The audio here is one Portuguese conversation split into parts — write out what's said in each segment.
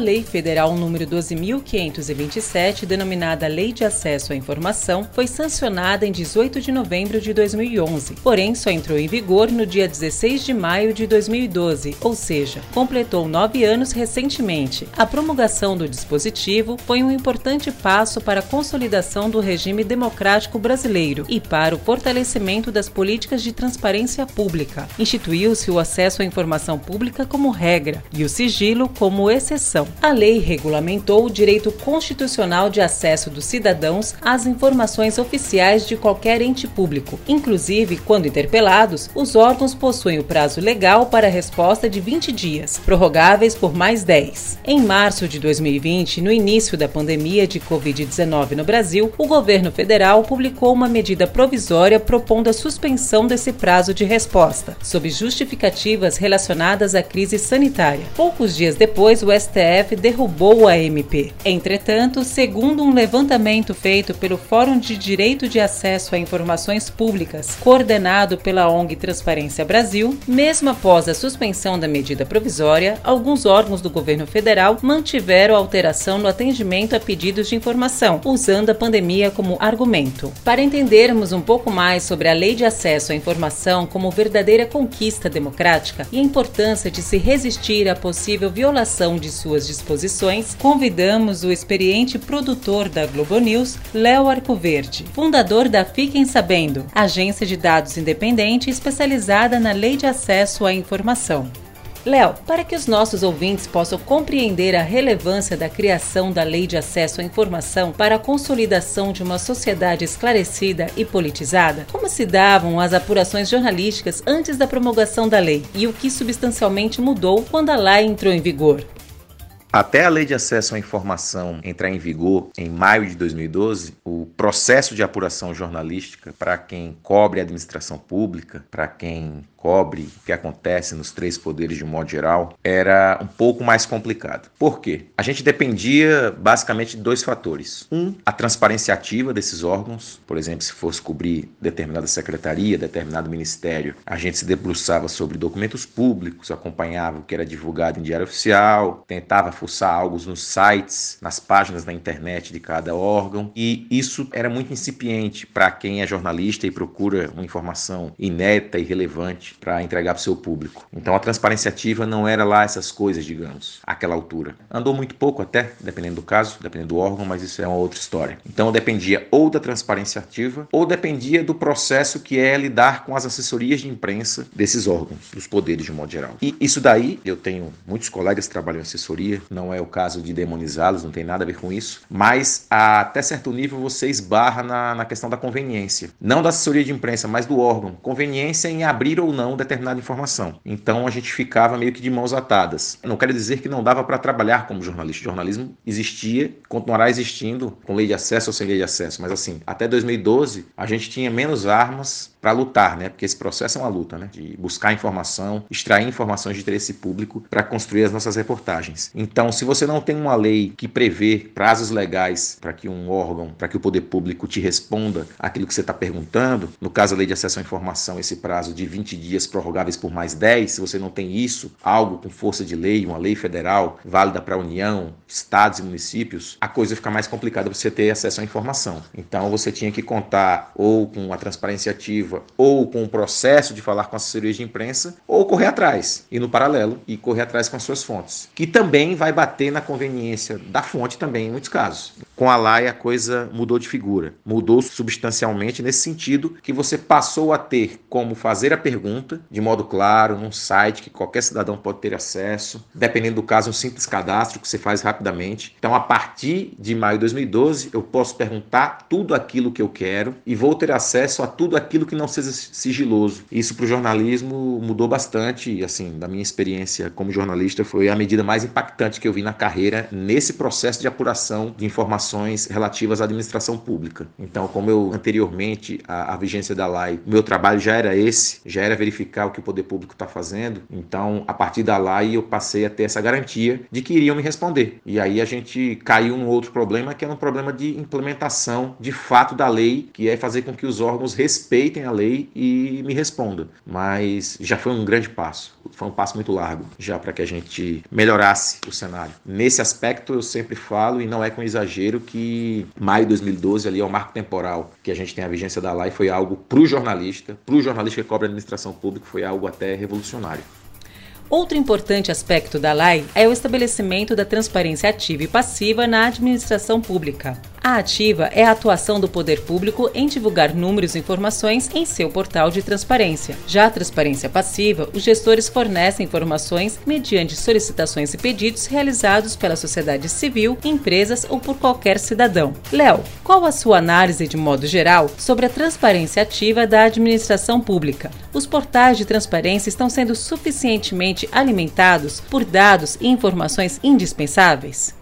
Lei Federal número 12.527, denominada Lei de Acesso à Informação, foi sancionada em 18 de novembro de 2011, porém só entrou em vigor no dia 16 de maio de 2012, ou seja, completou nove anos recentemente. A promulgação do dispositivo foi um importante passo para a consolidação do regime democrático brasileiro e para o fortalecimento das políticas de transparência pública. Instituiu-se o acesso à informação pública como regra e o sigilo como exceção. A lei regulamentou o direito constitucional de acesso dos cidadãos às informações oficiais de qualquer ente público. Inclusive, quando interpelados, os órgãos possuem o prazo legal para resposta de 20 dias, prorrogáveis por mais 10. Em março de 2020, no início da pandemia de Covid-19 no Brasil, o governo federal publicou uma medida provisória propondo a suspensão desse prazo de resposta, sob justificativas relacionadas à crise sanitária. Poucos dias depois, o STF STF derrubou a MP. Entretanto, segundo um levantamento feito pelo Fórum de Direito de Acesso a Informações Públicas, coordenado pela ONG Transparência Brasil, mesmo após a suspensão da medida provisória, alguns órgãos do governo federal mantiveram alteração no atendimento a pedidos de informação, usando a pandemia como argumento. Para entendermos um pouco mais sobre a Lei de Acesso à Informação como verdadeira conquista democrática e a importância de se resistir à possível violação de suas disposições, convidamos o experiente produtor da Globo News, Léo Arcoverde, fundador da Fiquem Sabendo, agência de dados independente especializada na lei de acesso à informação. Léo, para que os nossos ouvintes possam compreender a relevância da criação da Lei de Acesso à Informação para a consolidação de uma sociedade esclarecida e politizada, como se davam as apurações jornalísticas antes da promulgação da lei e o que substancialmente mudou quando a lei entrou em vigor? Até a Lei de Acesso à Informação entrar em vigor em maio de 2012, o processo de apuração jornalística para quem cobre a administração pública, para quem cobre o que acontece nos três poderes de um modo geral, era um pouco mais complicado. Por quê? A gente dependia basicamente de dois fatores. Um, a transparência ativa desses órgãos, por exemplo, se fosse cobrir determinada secretaria, determinado ministério, a gente se debruçava sobre documentos públicos, acompanhava o que era divulgado em diário oficial, tentava fuçar algo nos sites, nas páginas da internet de cada órgão, e isso era muito incipiente para quem é jornalista e procura uma informação inédita e relevante para entregar para o seu público. Então a transparência ativa não era lá essas coisas, digamos, àquela altura. Andou muito pouco até, dependendo do caso, dependendo do órgão, mas isso é uma outra história. Então dependia ou da transparência ativa ou dependia do processo que é lidar com as assessorias de imprensa desses órgãos, dos poderes de um modo geral. E isso daí, eu tenho muitos colegas que trabalham em assessoria, não é o caso de demonizá-los, não tem nada a ver com isso, mas até certo nível você esbarra na, na questão da conveniência. Não da assessoria de imprensa, mas do órgão. Conveniência em abrir ou não determinada informação. Então a gente ficava meio que de mãos atadas. Não quero dizer que não dava para trabalhar como jornalista. O jornalismo existia, continuará existindo com lei de acesso ou sem lei de acesso, mas assim, até 2012 a gente tinha menos armas para lutar, né? Porque esse processo é uma luta, né? De buscar informação, extrair informações de interesse público para construir as nossas reportagens. Então, se você não tem uma lei que prevê prazos legais para que um órgão, para que o poder público te responda aquilo que você está perguntando, no caso a lei de acesso à informação, esse prazo de 20 dias prorrogáveis por mais 10, se você não tem isso, algo com força de lei, uma lei federal válida para a União, estados e municípios, a coisa fica mais complicada para você ter acesso à informação. Então, você tinha que contar ou com a transparência ativa ou com o processo de falar com assessorias de imprensa, ou correr atrás, e no paralelo, e correr atrás com as suas fontes, que também vai bater na conveniência da fonte também em muitos casos. Com a LAI a coisa mudou de figura, mudou substancialmente nesse sentido que você passou a ter como fazer a pergunta de modo claro, num site que qualquer cidadão pode ter acesso, dependendo do caso, um simples cadastro que você faz rapidamente. Então, a partir de maio de 2012, eu posso perguntar tudo aquilo que eu quero e vou ter acesso a tudo aquilo que não seja sigiloso. Isso para o jornalismo mudou bastante, e assim, da minha experiência como jornalista, foi a medida mais impactante que eu vi na carreira nesse processo de apuração de informações relativas à administração pública. Então, como eu anteriormente, a, a vigência da lei, meu trabalho já era esse, já era verificar o que o poder público está fazendo. Então, a partir da lei, eu passei a ter essa garantia de que iriam me responder. E aí a gente caiu num outro problema, que é um problema de implementação de fato da lei, que é fazer com que os órgãos respeitem a lei e me respondam. Mas já foi um grande passo, foi um passo muito largo já para que a gente melhorasse o cenário. Nesse aspecto, eu sempre falo, e não é com exagero, que maio de 2012 ali é o marco temporal que a gente tem a vigência da lei, foi algo para o jornalista, para o jornalista que cobra administração pública, foi algo até revolucionário. Outro importante aspecto da lei é o estabelecimento da transparência ativa e passiva na administração pública. A ativa é a atuação do poder público em divulgar números e informações em seu portal de transparência. Já a transparência passiva, os gestores fornecem informações mediante solicitações e pedidos realizados pela sociedade civil, empresas ou por qualquer cidadão. Léo, qual a sua análise de modo geral sobre a transparência ativa da administração pública? Os portais de transparência estão sendo suficientemente alimentados por dados e informações indispensáveis?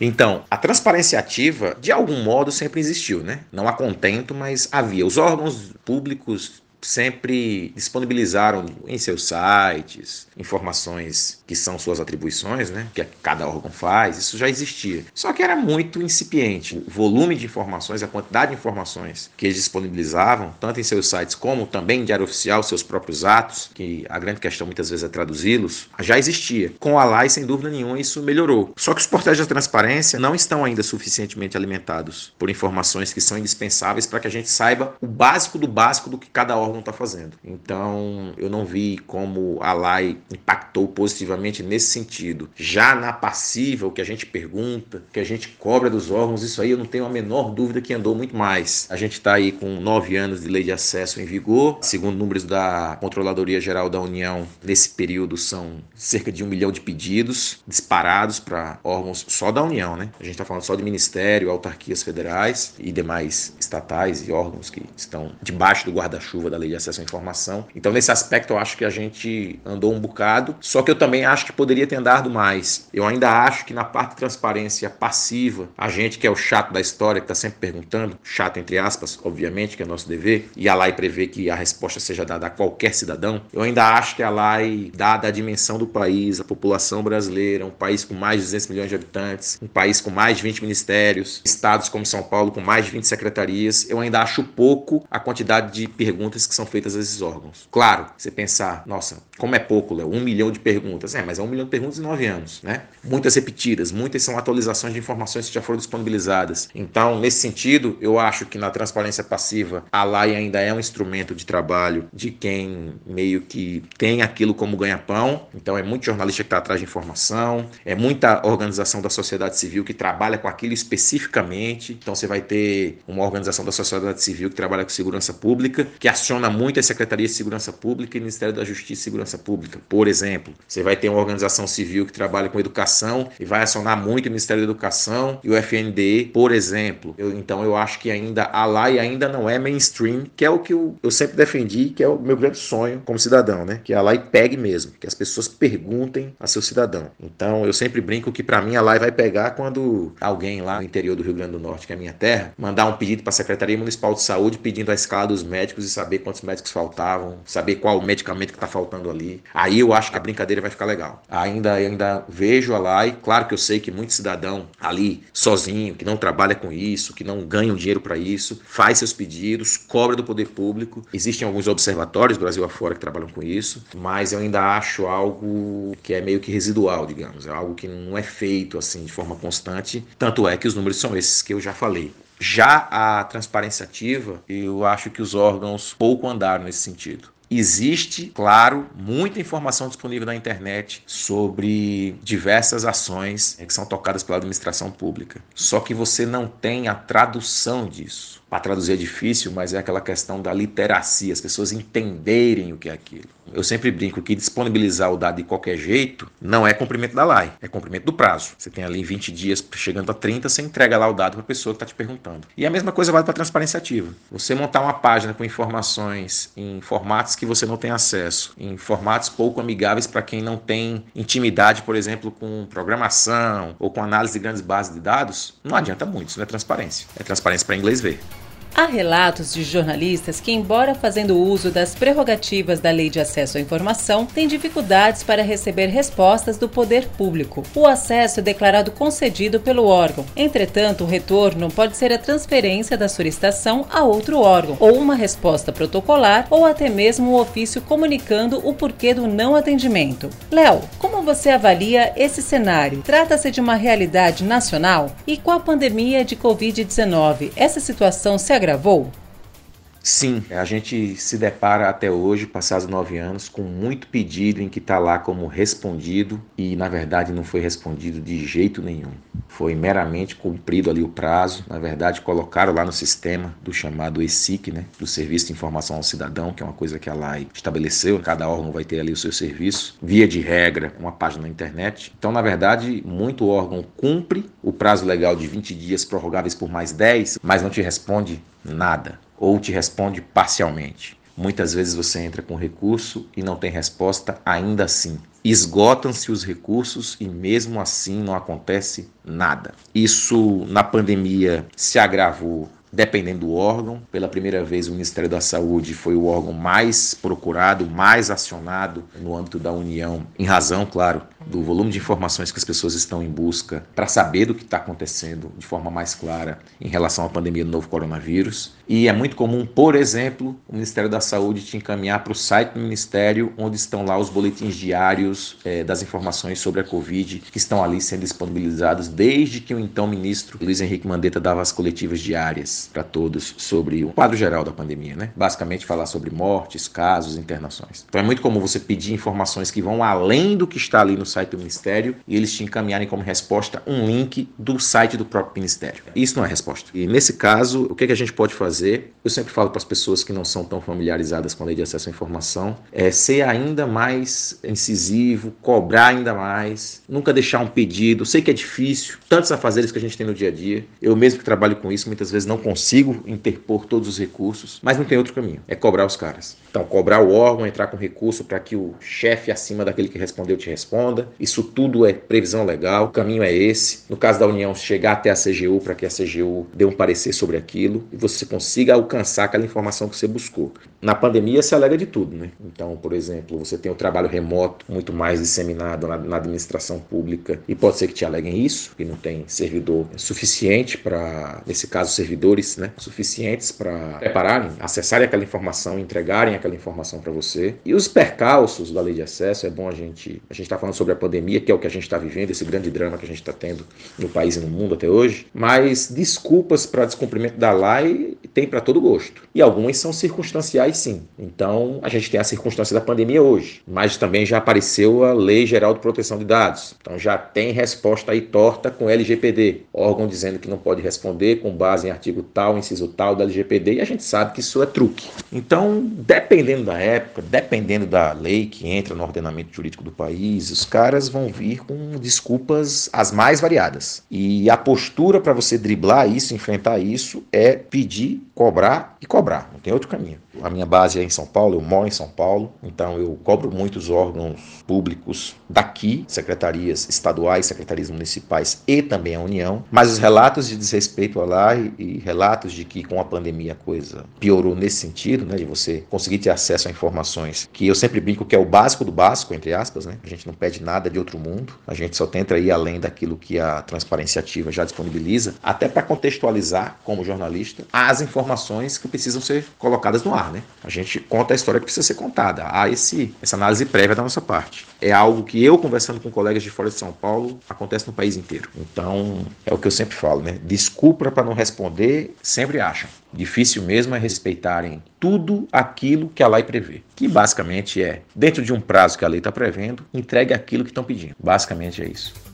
Então, a transparência ativa, de algum modo, sempre existiu, né? Não a contento, mas havia. Os órgãos públicos sempre disponibilizaram em seus sites informações que são suas atribuições, né, que cada órgão faz, isso já existia. Só que era muito incipiente. O volume de informações, a quantidade de informações que eles disponibilizavam, tanto em seus sites como também em diário oficial, seus próprios atos, que a grande questão muitas vezes é traduzi-los, já existia. Com a LAI, sem dúvida nenhuma, isso melhorou. Só que os portais da transparência não estão ainda suficientemente alimentados por informações que são indispensáveis para que a gente saiba o básico do básico do que cada órgão órgão está fazendo. Então, eu não vi como a LAI impactou positivamente nesse sentido. Já na passiva, o que a gente pergunta, o que a gente cobra dos órgãos, isso aí eu não tenho a menor dúvida que andou muito mais. A gente está aí com nove anos de lei de acesso em vigor, segundo números da Controladoria Geral da União, nesse período são cerca de um milhão de pedidos disparados para órgãos só da União, né? A gente está falando só de ministério, autarquias federais e demais estatais e órgãos que estão debaixo do guarda-chuva da lei de acesso à informação. Então, nesse aspecto, eu acho que a gente andou um bocado, só que eu também acho que poderia ter andado mais. Eu ainda acho que na parte de transparência passiva, a gente que é o chato da história, que está sempre perguntando, chato entre aspas, obviamente, que é nosso dever, e a lei prevê que a resposta seja dada a qualquer cidadão, eu ainda acho que a lei, dada a dimensão do país, a população brasileira, um país com mais de 200 milhões de habitantes, um país com mais de 20 ministérios, estados como São Paulo com mais de 20 secretarias, eu ainda acho pouco a quantidade de perguntas que são feitas a esses órgãos. Claro, você pensar, nossa, como é pouco, Léo, um milhão de perguntas. É, mas é um milhão de perguntas em nove anos, né? Muitas repetidas, muitas são atualizações de informações que já foram disponibilizadas. Então, nesse sentido, eu acho que na transparência passiva, a LAI ainda é um instrumento de trabalho de quem meio que tem aquilo como ganha-pão. Então, é muito jornalista que está atrás de informação, é muita organização da sociedade civil que trabalha com aquilo especificamente. Então, você vai ter uma organização da sociedade civil que trabalha com segurança pública, que aciona aciona muito a Secretaria de Segurança Pública e Ministério da Justiça e Segurança Pública. Por exemplo, você vai ter uma organização civil que trabalha com educação e vai acionar muito o Ministério da Educação e o FNDE, por exemplo. Eu, então eu acho que ainda a lei ainda não é mainstream, que é o que eu, eu sempre defendi, que é o meu grande sonho como cidadão, né? Que a lei pegue mesmo, que as pessoas perguntem a seu cidadão. Então eu sempre brinco que para mim a lei vai pegar quando alguém lá no interior do Rio Grande do Norte, que é a minha terra, mandar um pedido para a Secretaria Municipal de Saúde pedindo a escala dos médicos e saber quantos médicos faltavam, saber qual o medicamento que está faltando ali. Aí eu acho que a brincadeira vai ficar legal. Ainda ainda vejo a lá claro que eu sei que muito cidadão ali sozinho, que não trabalha com isso, que não ganha um dinheiro para isso, faz seus pedidos, cobra do poder público. Existem alguns observatórios Brasil afora que trabalham com isso, mas eu ainda acho algo que é meio que residual, digamos, é algo que não é feito assim de forma constante. Tanto é que os números são esses que eu já falei. Já a transparência ativa, eu acho que os órgãos pouco andaram nesse sentido. Existe, claro, muita informação disponível na internet sobre diversas ações que são tocadas pela administração pública. Só que você não tem a tradução disso. Para traduzir é difícil, mas é aquela questão da literacia, as pessoas entenderem o que é aquilo. Eu sempre brinco que disponibilizar o dado de qualquer jeito não é cumprimento da lei, é cumprimento do prazo. Você tem ali 20 dias, chegando a 30, você entrega lá o dado para a pessoa que está te perguntando. E a mesma coisa vale para a transparência ativa. Você montar uma página com informações em formatos que você não tem acesso, em formatos pouco amigáveis para quem não tem intimidade, por exemplo, com programação ou com análise de grandes bases de dados, não adianta muito, isso não é transparência. É transparência para inglês ver. Há relatos de jornalistas que, embora fazendo uso das prerrogativas da Lei de Acesso à Informação, têm dificuldades para receber respostas do poder público. O acesso é declarado concedido pelo órgão. Entretanto, o retorno pode ser a transferência da solicitação a outro órgão, ou uma resposta protocolar, ou até mesmo um ofício comunicando o porquê do não atendimento. Léo, como você avalia esse cenário? Trata-se de uma realidade nacional? E com a pandemia de Covid-19, essa situação se agravou? Sim, a gente se depara até hoje, passados nove anos, com muito pedido em que está lá como respondido e na verdade não foi respondido de jeito nenhum. Foi meramente cumprido ali o prazo. Na verdade, colocaram lá no sistema do chamado ESIC, né, do Serviço de Informação ao Cidadão, que é uma coisa que a lei estabeleceu. Cada órgão vai ter ali o seu serviço, via de regra, uma página na internet. Então, na verdade, muito órgão cumpre o prazo legal de 20 dias prorrogáveis por mais 10, mas não te responde nada ou te responde parcialmente. Muitas vezes você entra com recurso e não tem resposta ainda assim. Esgotam-se os recursos e mesmo assim não acontece nada. Isso na pandemia se agravou dependendo do órgão. Pela primeira vez, o Ministério da Saúde foi o órgão mais procurado, mais acionado no âmbito da União, em razão, claro, do volume de informações que as pessoas estão em busca para saber do que está acontecendo de forma mais clara em relação à pandemia do novo coronavírus. E é muito comum, por exemplo, o Ministério da Saúde te encaminhar para o site do Ministério, onde estão lá os boletins diários é, das informações sobre a Covid, que estão ali sendo disponibilizados desde que o então ministro Luiz Henrique Mandetta dava as coletivas diárias para todos sobre o quadro geral da pandemia, né? Basicamente falar sobre mortes, casos, internações. Então é muito comum você pedir informações que vão além do que está ali no site do Ministério e eles te encaminharem como resposta um link do site do próprio Ministério. Isso não é resposta. E nesse caso, o que, que a gente pode fazer? Eu sempre falo para as pessoas que não são tão familiarizadas com a lei de acesso à informação, é ser ainda mais incisivo, cobrar ainda mais, nunca deixar um pedido. Sei que é difícil, tantos afazeres que a gente tem no dia a dia. Eu mesmo que trabalho com isso, muitas vezes não consigo interpor todos os recursos, mas não tem outro caminho. É cobrar os caras. Então, cobrar o órgão, entrar com recurso para que o chefe acima daquele que respondeu te responda. Isso tudo é previsão legal, o caminho é esse. No caso da União, chegar até a CGU para que a CGU dê um parecer sobre aquilo e você consiga alcançar aquela informação que você buscou. Na pandemia se alega de tudo, né? Então, por exemplo, você tem o trabalho remoto muito mais disseminado na, na administração pública e pode ser que te aleguem isso, que não tem servidor suficiente para, nesse caso, servidores né, suficientes para prepararem, acessarem aquela informação, entregarem aquela informação para você. E os percalços da lei de acesso, é bom a gente. A gente está falando sobre a pandemia, que é o que a gente está vivendo, esse grande drama que a gente está tendo no país e no mundo até hoje. Mas desculpas para descumprimento da lei tem para todo gosto. E algumas são circunstanciais, sim. Então, a gente tem a circunstância da pandemia hoje, mas também já apareceu a Lei Geral de Proteção de Dados. Então, já tem resposta aí torta com LGPD, órgão dizendo que não pode responder com base em artigo tal, inciso tal da LGPD, e a gente sabe que isso é truque. Então, dependendo da época, dependendo da lei que entra no ordenamento jurídico do país, os caras vão vir com desculpas as mais variadas. E a postura para você driblar isso, enfrentar isso, é pedir, cobrar e cobrar. Não tem outro caminho. A minha base é em São Paulo, eu moro em São Paulo, então eu cobro muitos órgãos públicos daqui, secretarias estaduais, secretarias municipais e também a União, mas os relatos de desrespeito lá e, e relatos de que com a pandemia a coisa piorou nesse sentido, né, de você conseguir ter acesso a informações que eu sempre brinco que é o básico do básico, entre aspas, né? A gente não pede nada de outro mundo, a gente só tenta ir além daquilo que a transparência ativa já disponibiliza, até para contextualizar como jornalista as informações que precisam ser colocadas no ar ar, né? A gente conta a história que precisa ser contada. Há esse, essa análise prévia da nossa parte. É algo que eu, conversando com colegas de fora de São Paulo, acontece no país inteiro. Então, é o que eu sempre falo, né? Desculpa para não responder, sempre acham. Difícil mesmo é respeitarem tudo aquilo que a lei prevê. Que basicamente é, dentro de um prazo que a lei está prevendo, entregue aquilo que estão pedindo. Basicamente é isso.